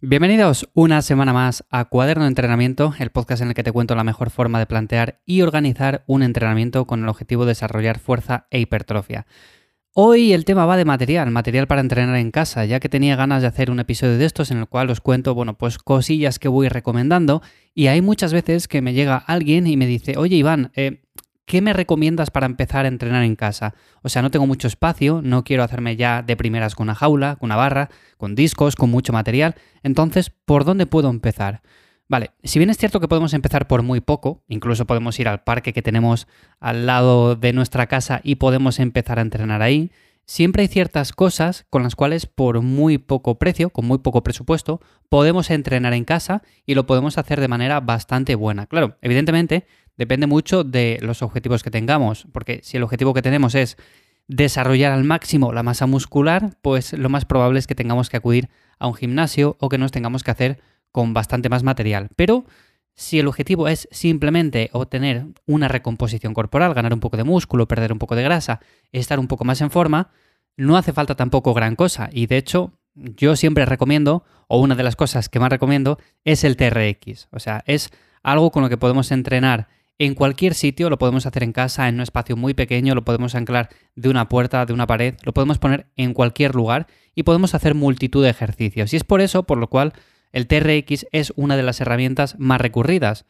Bienvenidos una semana más a Cuaderno de Entrenamiento, el podcast en el que te cuento la mejor forma de plantear y organizar un entrenamiento con el objetivo de desarrollar fuerza e hipertrofia. Hoy el tema va de material, material para entrenar en casa, ya que tenía ganas de hacer un episodio de estos en el cual os cuento, bueno, pues cosillas que voy recomendando y hay muchas veces que me llega alguien y me dice, oye Iván, eh, ¿qué me recomiendas para empezar a entrenar en casa? O sea, no tengo mucho espacio, no quiero hacerme ya de primeras con una jaula, con una barra, con discos, con mucho material. Entonces, ¿por dónde puedo empezar? Vale, si bien es cierto que podemos empezar por muy poco, incluso podemos ir al parque que tenemos al lado de nuestra casa y podemos empezar a entrenar ahí, siempre hay ciertas cosas con las cuales por muy poco precio, con muy poco presupuesto, podemos entrenar en casa y lo podemos hacer de manera bastante buena. Claro, evidentemente depende mucho de los objetivos que tengamos, porque si el objetivo que tenemos es desarrollar al máximo la masa muscular, pues lo más probable es que tengamos que acudir a un gimnasio o que nos tengamos que hacer con bastante más material. Pero si el objetivo es simplemente obtener una recomposición corporal, ganar un poco de músculo, perder un poco de grasa, estar un poco más en forma, no hace falta tampoco gran cosa. Y de hecho, yo siempre recomiendo, o una de las cosas que más recomiendo, es el TRX. O sea, es algo con lo que podemos entrenar en cualquier sitio, lo podemos hacer en casa, en un espacio muy pequeño, lo podemos anclar de una puerta, de una pared, lo podemos poner en cualquier lugar y podemos hacer multitud de ejercicios. Y es por eso por lo cual el TRX es una de las herramientas más recurridas.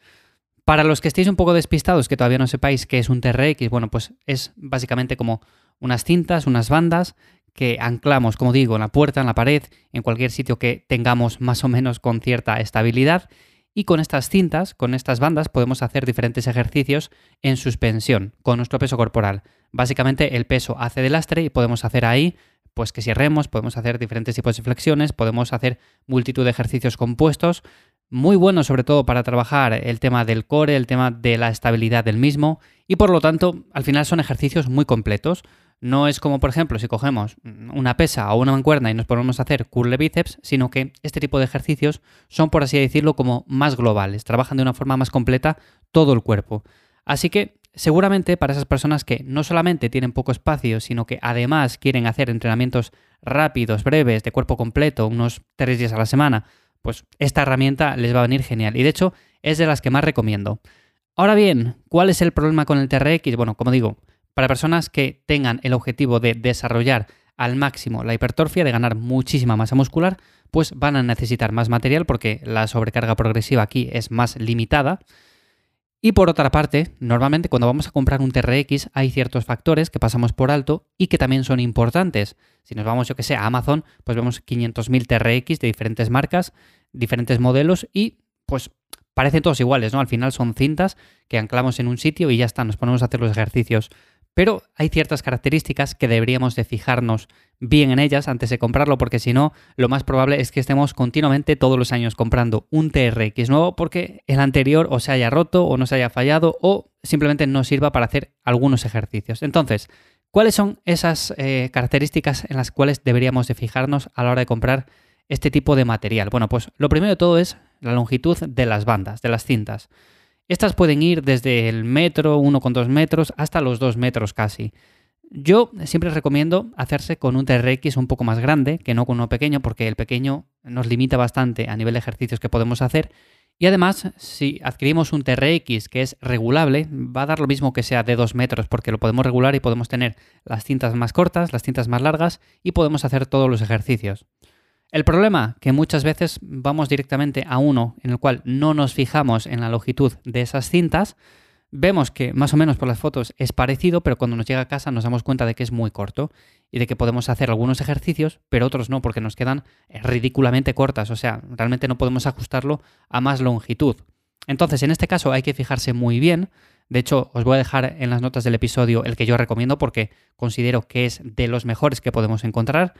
Para los que estéis un poco despistados, que todavía no sepáis qué es un TRX, bueno, pues es básicamente como unas cintas, unas bandas que anclamos, como digo, en la puerta, en la pared, en cualquier sitio que tengamos más o menos con cierta estabilidad y con estas cintas, con estas bandas, podemos hacer diferentes ejercicios en suspensión con nuestro peso corporal. Básicamente el peso hace de lastre y podemos hacer ahí, pues que si remos, podemos hacer diferentes tipos de flexiones, podemos hacer multitud de ejercicios compuestos, muy buenos sobre todo para trabajar el tema del core, el tema de la estabilidad del mismo y por lo tanto al final son ejercicios muy completos. No es como, por ejemplo, si cogemos una pesa o una mancuerna y nos ponemos a hacer curl de bíceps, sino que este tipo de ejercicios son, por así decirlo, como más globales, trabajan de una forma más completa todo el cuerpo. Así que seguramente para esas personas que no solamente tienen poco espacio, sino que además quieren hacer entrenamientos rápidos, breves, de cuerpo completo, unos tres días a la semana, pues esta herramienta les va a venir genial. Y de hecho es de las que más recomiendo. Ahora bien, ¿cuál es el problema con el TRX? Bueno, como digo, para personas que tengan el objetivo de desarrollar al máximo la hipertrofia, de ganar muchísima masa muscular, pues van a necesitar más material porque la sobrecarga progresiva aquí es más limitada. Y por otra parte, normalmente cuando vamos a comprar un TRX hay ciertos factores que pasamos por alto y que también son importantes. Si nos vamos, yo que sé, a Amazon, pues vemos 500.000 TRX de diferentes marcas, diferentes modelos y pues parecen todos iguales, ¿no? Al final son cintas que anclamos en un sitio y ya está, nos ponemos a hacer los ejercicios. Pero hay ciertas características que deberíamos de fijarnos bien en ellas antes de comprarlo, porque si no, lo más probable es que estemos continuamente todos los años comprando un TRX nuevo porque el anterior o se haya roto o no se haya fallado o simplemente no sirva para hacer algunos ejercicios. Entonces, ¿cuáles son esas eh, características en las cuales deberíamos de fijarnos a la hora de comprar este tipo de material? Bueno, pues lo primero de todo es la longitud de las bandas, de las cintas. Estas pueden ir desde el metro, 1,2 metros, hasta los 2 metros casi. Yo siempre recomiendo hacerse con un TRX un poco más grande que no con uno pequeño, porque el pequeño nos limita bastante a nivel de ejercicios que podemos hacer. Y además, si adquirimos un TRX que es regulable, va a dar lo mismo que sea de 2 metros, porque lo podemos regular y podemos tener las cintas más cortas, las cintas más largas y podemos hacer todos los ejercicios. El problema, que muchas veces vamos directamente a uno en el cual no nos fijamos en la longitud de esas cintas, vemos que más o menos por las fotos es parecido, pero cuando nos llega a casa nos damos cuenta de que es muy corto y de que podemos hacer algunos ejercicios, pero otros no, porque nos quedan ridículamente cortas, o sea, realmente no podemos ajustarlo a más longitud. Entonces, en este caso hay que fijarse muy bien. De hecho, os voy a dejar en las notas del episodio el que yo recomiendo porque considero que es de los mejores que podemos encontrar.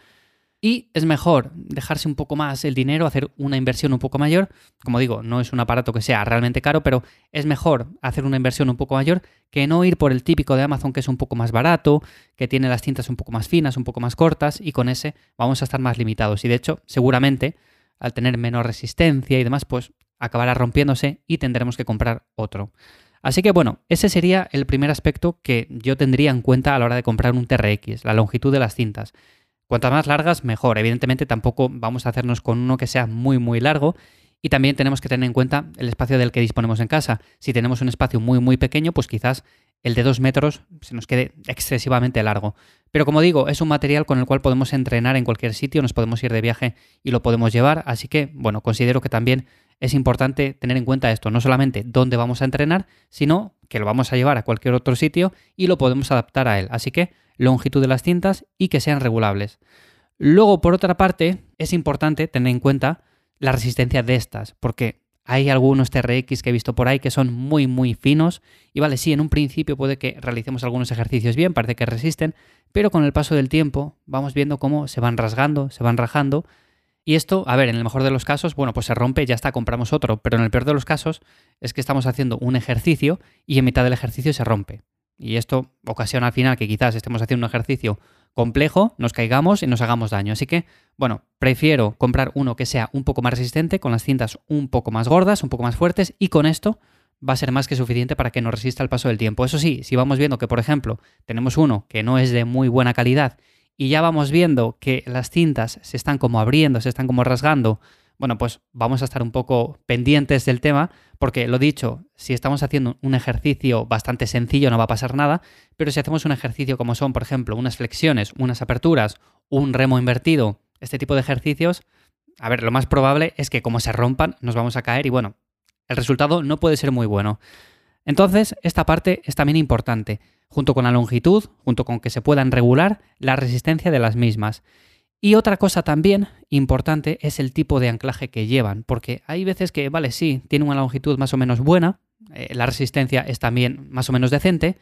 Y es mejor dejarse un poco más el dinero, hacer una inversión un poco mayor. Como digo, no es un aparato que sea realmente caro, pero es mejor hacer una inversión un poco mayor que no ir por el típico de Amazon que es un poco más barato, que tiene las cintas un poco más finas, un poco más cortas, y con ese vamos a estar más limitados. Y de hecho, seguramente, al tener menor resistencia y demás, pues acabará rompiéndose y tendremos que comprar otro. Así que bueno, ese sería el primer aspecto que yo tendría en cuenta a la hora de comprar un TRX, la longitud de las cintas. Cuantas más largas, mejor. Evidentemente tampoco vamos a hacernos con uno que sea muy muy largo y también tenemos que tener en cuenta el espacio del que disponemos en casa. Si tenemos un espacio muy muy pequeño, pues quizás el de dos metros se nos quede excesivamente largo. Pero como digo, es un material con el cual podemos entrenar en cualquier sitio, nos podemos ir de viaje y lo podemos llevar. Así que, bueno, considero que también es importante tener en cuenta esto, no solamente dónde vamos a entrenar, sino que lo vamos a llevar a cualquier otro sitio y lo podemos adaptar a él. Así que longitud de las cintas y que sean regulables. Luego, por otra parte, es importante tener en cuenta la resistencia de estas, porque hay algunos TRX que he visto por ahí que son muy, muy finos. Y vale, sí, en un principio puede que realicemos algunos ejercicios bien, parece que resisten, pero con el paso del tiempo vamos viendo cómo se van rasgando, se van rajando. Y esto, a ver, en el mejor de los casos, bueno, pues se rompe, ya está, compramos otro. Pero en el peor de los casos es que estamos haciendo un ejercicio y en mitad del ejercicio se rompe. Y esto ocasiona al final que quizás estemos haciendo un ejercicio complejo, nos caigamos y nos hagamos daño. Así que, bueno, prefiero comprar uno que sea un poco más resistente, con las cintas un poco más gordas, un poco más fuertes, y con esto va a ser más que suficiente para que nos resista el paso del tiempo. Eso sí, si vamos viendo que, por ejemplo, tenemos uno que no es de muy buena calidad y ya vamos viendo que las cintas se están como abriendo, se están como rasgando, bueno, pues vamos a estar un poco pendientes del tema, porque lo dicho, si estamos haciendo un ejercicio bastante sencillo no va a pasar nada, pero si hacemos un ejercicio como son, por ejemplo, unas flexiones, unas aperturas, un remo invertido, este tipo de ejercicios, a ver, lo más probable es que como se rompan nos vamos a caer y bueno, el resultado no puede ser muy bueno. Entonces, esta parte es también importante, junto con la longitud, junto con que se puedan regular la resistencia de las mismas. Y otra cosa también importante es el tipo de anclaje que llevan, porque hay veces que, vale, sí, tiene una longitud más o menos buena, eh, la resistencia es también más o menos decente,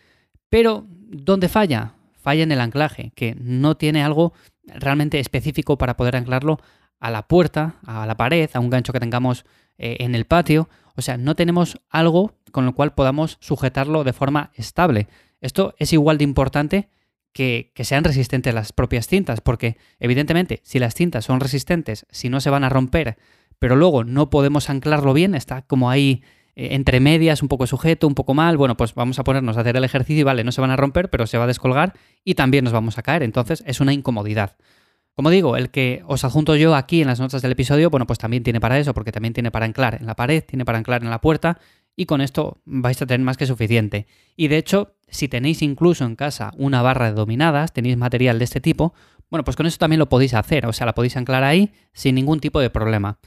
pero ¿dónde falla? Falla en el anclaje, que no tiene algo realmente específico para poder anclarlo a la puerta, a la pared, a un gancho que tengamos eh, en el patio. O sea, no tenemos algo con lo cual podamos sujetarlo de forma estable. Esto es igual de importante que, sean resistentes las propias cintas, porque evidentemente si las cintas son resistentes, si no se van a romper, pero luego no podemos anclarlo bien, está como ahí eh, entre medias, un poco sujeto, un poco mal, bueno, pues vamos a ponernos a hacer el ejercicio y vale, no se van a romper, pero se va a descolgar y también nos vamos a caer, entonces es una incomodidad. Como digo, el que os adjunto yo aquí en las notas del episodio, bueno, pues también tiene para eso, porque también tiene para anclar en la pared, tiene para anclar en la puerta, y con esto vais a tener más que suficiente. Y de hecho, si tenéis incluso en casa una barra de dominadas, tenéis material de este tipo, bueno, pues con eso también lo podéis hacer, o sea, la podéis anclar ahí sin ningún tipo de problema.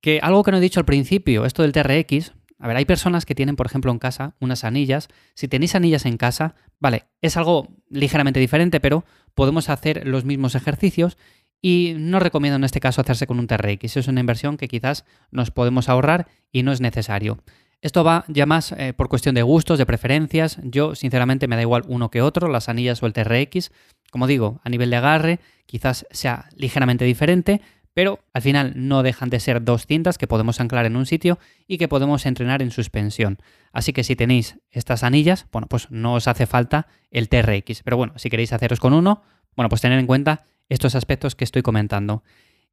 Que algo que no he dicho al principio, esto del TRX, a ver, hay personas que tienen, por ejemplo, en casa unas anillas. Si tenéis anillas en casa, vale, es algo ligeramente diferente, pero podemos hacer los mismos ejercicios y no recomiendo en este caso hacerse con un TRX. Es una inversión que quizás nos podemos ahorrar y no es necesario. Esto va ya más eh, por cuestión de gustos, de preferencias. Yo, sinceramente, me da igual uno que otro, las anillas o el TRX. Como digo, a nivel de agarre, quizás sea ligeramente diferente, pero al final no dejan de ser dos cintas que podemos anclar en un sitio y que podemos entrenar en suspensión. Así que si tenéis estas anillas, bueno, pues no os hace falta el TRX. Pero bueno, si queréis haceros con uno, bueno, pues tener en cuenta estos aspectos que estoy comentando.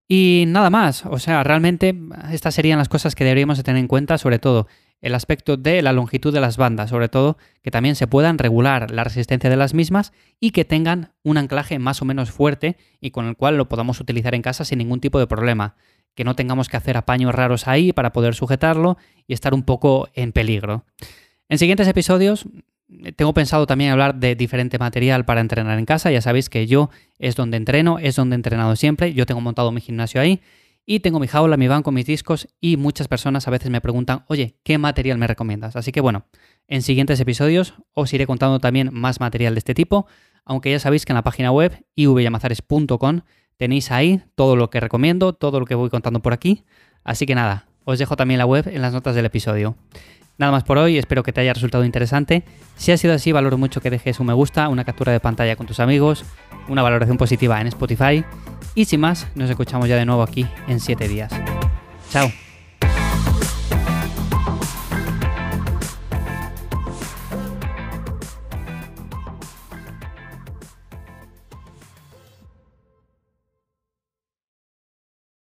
Y nada más, o sea, realmente estas serían las cosas que deberíamos de tener en cuenta, sobre todo el aspecto de la longitud de las bandas, sobre todo que también se puedan regular la resistencia de las mismas y que tengan un anclaje más o menos fuerte y con el cual lo podamos utilizar en casa sin ningún tipo de problema, que no tengamos que hacer apaños raros ahí para poder sujetarlo y estar un poco en peligro. En siguientes episodios tengo pensado también hablar de diferente material para entrenar en casa. Ya sabéis que yo es donde entreno, es donde he entrenado siempre. Yo tengo montado mi gimnasio ahí y tengo mi jaula, mi banco, mis discos y muchas personas a veces me preguntan, oye, ¿qué material me recomiendas? Así que bueno, en siguientes episodios os iré contando también más material de este tipo, aunque ya sabéis que en la página web ivyamazares.com tenéis ahí todo lo que recomiendo, todo lo que voy contando por aquí. Así que nada, os dejo también la web en las notas del episodio. Nada más por hoy, espero que te haya resultado interesante. Si ha sido así, valoro mucho que dejes un me gusta, una captura de pantalla con tus amigos, una valoración positiva en Spotify. Y sin más, nos escuchamos ya de nuevo aquí en 7 días. Chao.